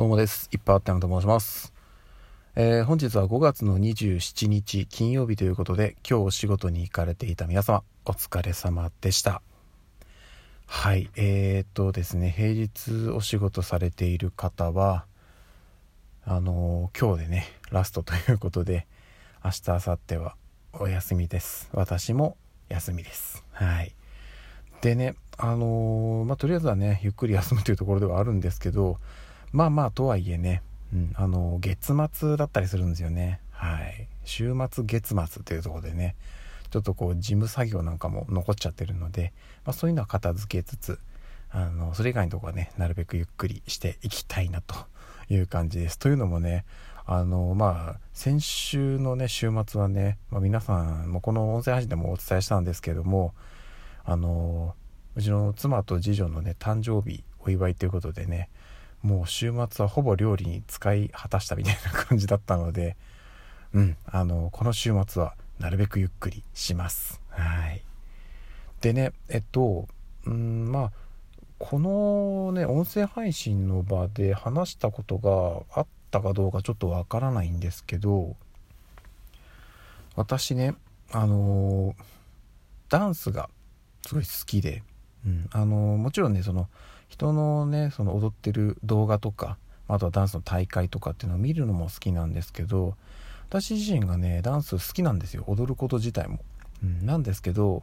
どうもです。いっぱいあったのと申します。えー、本日は5月の27日金曜日ということで、今日お仕事に行かれていた皆様、お疲れ様でした。はい、えー、っとですね、平日お仕事されている方は、あのー、今日でね、ラストということで、明日、明後日はお休みです。私も休みです。はい。でね、あの、まあ、とりあえずはね、ゆっくり休むというところではあるんですけど、まあまあとはいえね、うん、あの月末だったりするんですよね。はい。週末月末というところでね。ちょっとこう事務作業なんかも残っちゃってるので、まあ、そういうのは片付けつつあのそれ以外のとこはねなるべくゆっくりしていきたいなという感じです。というのもねあのまあ先週のね週末はね、まあ、皆さんもこの音声配信でもお伝えしたんですけどもあのうちの妻と次女のね誕生日お祝いということでねもう週末はほぼ料理に使い果たしたみたいな感じだったので、うん、あの、この週末はなるべくゆっくりします。はい。でね、えっと、うん、まあ、このね、音声配信の場で話したことがあったかどうかちょっとわからないんですけど、私ね、あのダンスがすごい好きで、うん、あのもちろんね、その、人のねその踊ってる動画とかあとはダンスの大会とかっていうのを見るのも好きなんですけど私自身がねダンス好きなんですよ。踊ること自体も、うん、なんですけど、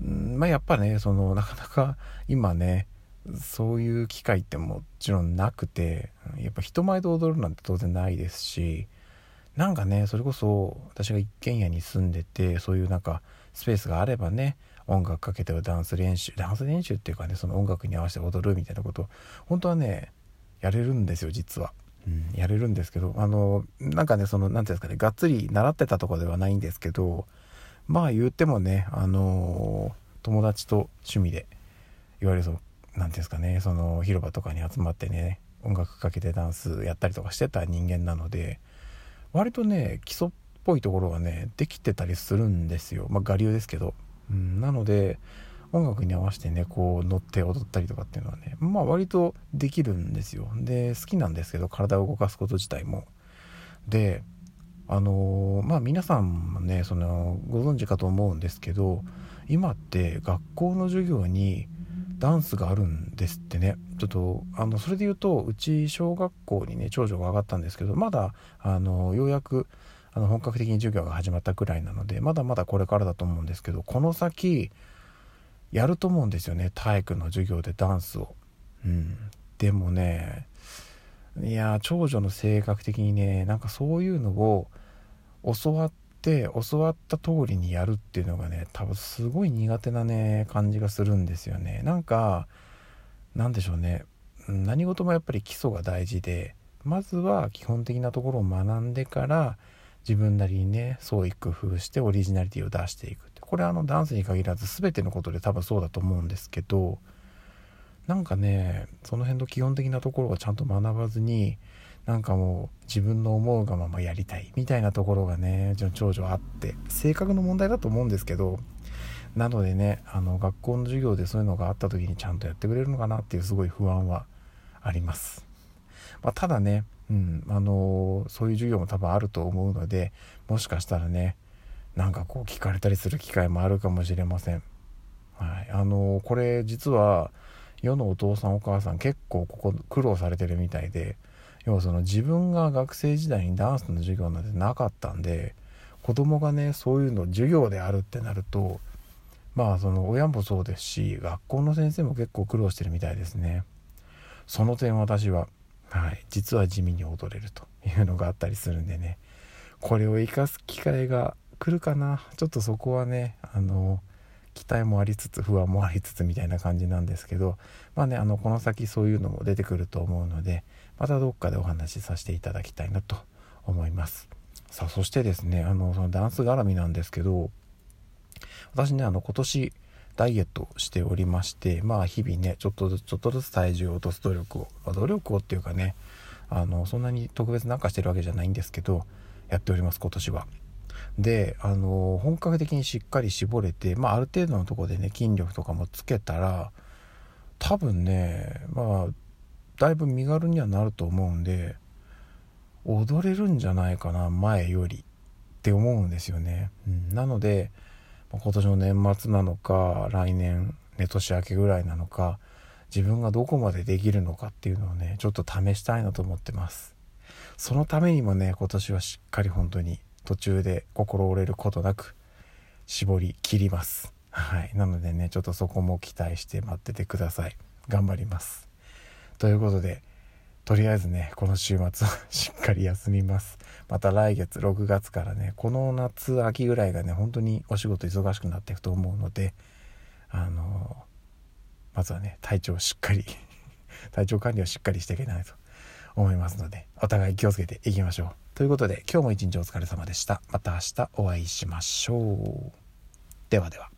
うん、まあやっぱねそのなかなか今ねそういう機会ってもちろんなくてやっぱ人前で踊るなんて当然ないですしなんかねそれこそ私が一軒家に住んでてそういうなんかスペースがあればね音楽かけてダンス練習ダンス練習っていうかねその音楽に合わせて踊るみたいなこと本当はねやれるんですよ実は、うん、やれるんですけどあのなんかねその何ていうんですかねがっつり習ってたとこではないんですけどまあ言ってもねあの友達と趣味でいわゆるその何ていうんですかねその広場とかに集まってね音楽かけてダンスやったりとかしてた人間なので割とね基礎っぽいところがねできてたりするんですよ。まあ我流ですけど。うん、なので音楽に合わせてねこう乗って踊ったりとかっていうのはねまあ割とできるんですよ。で好きなんですけど体を動かすこと自体も。であのー、まあ皆さんもねそのご存知かと思うんですけど今って学校の授業にダンスがあるんですってねちょっとあのそれで言うとうち小学校にね長女が上がったんですけどまだあのようやくあの本格的に授業が始まったくらいなのでまだまだこれからだと思うんですけどこの先やると思うんですよね体育の授業でダンスを。うん、でもねいや長女の性格的にねなんかそういうのを教わって教わった通りにやるっていうのがね多分すごい苦手なね感じがするんですよね。なんかなんでしょうね。何事もやっぱり基礎が大事でまずは基本的なところを学んでから自分なりにね創意工夫してオリジナリティを出していくこれはあのダンスに限らず全てのことで多分そうだと思うんですけどなんかねその辺の基本的なところをちゃんと学ばずになんかもう自分の思うがままやりたいみたいなところがね長女あって性格の問題だと思うんですけどなのでねあの学校の授業でそういうのがあった時にちゃんとやってくれるのかなっていうすごい不安はあります、まあ、ただねうんあのそういう授業も多分あると思うのでもしかしたらねなんかこう聞かれたりする機会もあるかもしれません。はい、あのこれ実は世のお父さんお母さん結構ここ苦労されてるみたいで要はその自分が学生時代にダンスの授業なんてなかったんで子供がねそういうの授業であるってなるとまあその親もそうですし学校の先生も結構苦労してるみたいですね。その点私ははい、実は地味に踊れるというのがあったりするんでねこれを生かす機会が来るかなちょっとそこはねあの期待もありつつ不安もありつつみたいな感じなんですけどまあねあのこの先そういうのも出てくると思うのでまたどっかでお話しさせていただきたいなと思いますさあそしてですねあのそのダンス絡みなんですけど私ねあの今年ダイエットしておりましてまあ日々ねちょっとずつちょっとずつ体重を落とす努力を、まあ、努力をっていうかねあのそんなに特別なんかしてるわけじゃないんですけどやっております今年は。であの本格的にしっかり絞れて、まあ、ある程度のとこでね筋力とかもつけたら多分ねまあだいぶ身軽にはなると思うんで踊れるんじゃないかな前よりって思うんですよね、うん、なので今年の年末なのか来年ね年明けぐらいなのか自分がどこまでできるのかっていうのをねちょっと試したいなと思ってます。そのためにもね今年はしっかり本当に途中で心折れることなく絞り切ります。はい。なのでねちょっとそこも期待して待っててください。頑張ります。ということでとりあえずねこの週末は しっかり休みます。また来月6月からねこの夏秋ぐらいがね本当にお仕事忙しくなっていくと思うのであのまずはね体調をしっかり 体調管理をしっかりしていけないと思いますのでお互い気をつけていきましょう。ということで今日も一日お疲れ様でした。また明日お会いしましょう。ではでは。